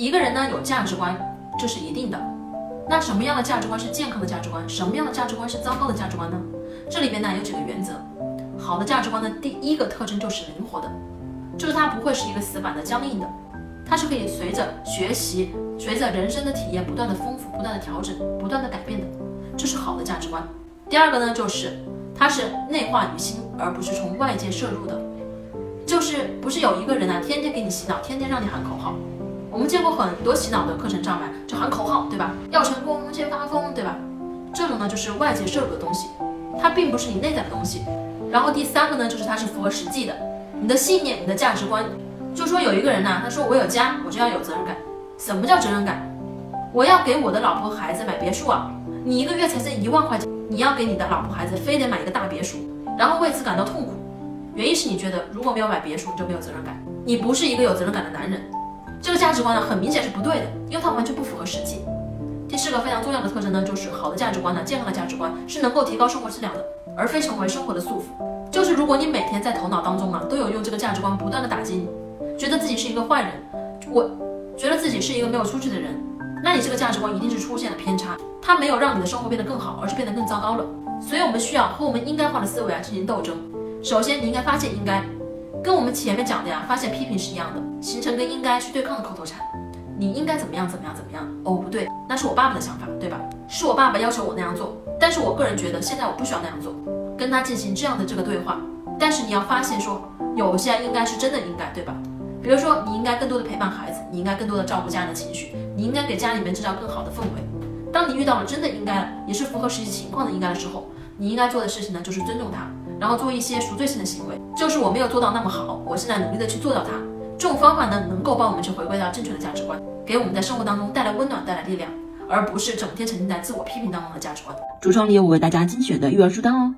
一个人呢有价值观，这是一定的。那什么样的价值观是健康的价值观？什么样的价值观是糟糕的价值观呢？这里边呢有几个原则。好的价值观的第一个特征就是灵活的，就是它不会是一个死板的、僵硬的，它是可以随着学习、随着人生的体验不断的丰富、不断的调整、不断的改变的，这是好的价值观。第二个呢，就是它是内化于心，而不是从外界摄入的，就是不是有一个人啊，天天给你洗脑，天天让你喊口号。我们见过很多洗脑的课程上面就喊口号，对吧？要成功先发疯，对吧？这种呢就是外界摄入的东西，它并不是你内在的东西。然后第三个呢，就是它是符合实际的，你的信念、你的价值观。就说有一个人呢，他说我有家，我就要有责任感。什么叫责任感？我要给我的老婆孩子买别墅啊！你一个月才挣一万块钱，你要给你的老婆孩子非得买一个大别墅，然后为此感到痛苦。原因是你觉得如果没有买别墅，你就没有责任感，你不是一个有责任感的男人。这个价值观呢，很明显是不对的，因为它完全不符合实际。第四个非常重要的特征呢，就是好的价值观呢，健康的价值观是能够提高生活质量的。而非成为生活的束缚，就是如果你每天在头脑当中啊，都有用这个价值观不断的打击你，觉得自己是一个坏人，我觉得自己是一个没有出息的人，那你这个价值观一定是出现了偏差，它没有让你的生活变得更好，而是变得更糟糕了。所以我们需要和我们应该化的思维啊进行斗争。首先，你应该发现应该，跟我们前面讲的呀，发现批评是一样的，形成跟应该去对抗的口头禅。你应该怎么样怎么样怎么样？哦，不对，那是我爸爸的想法，对吧？是我爸爸要求我那样做，但是我个人觉得现在我不需要那样做，跟他进行这样的这个对话。但是你要发现说，有些应该是真的应该，对吧？比如说你应该更多的陪伴孩子，你应该更多的照顾家人的情绪，你应该给家里面制造更好的氛围。当你遇到了真的应该，也是符合实际情况的应该的时候，你应该做的事情呢，就是尊重他，然后做一些赎罪性的行为，就是我没有做到那么好，我现在努力的去做到它。这种方法呢，能够帮我们去回归到正确的价值观，给我们在生活当中带来温暖，带来力量，而不是整天沉浸在自我批评当中的价值观。橱窗里有我为大家精选的育儿书单哦。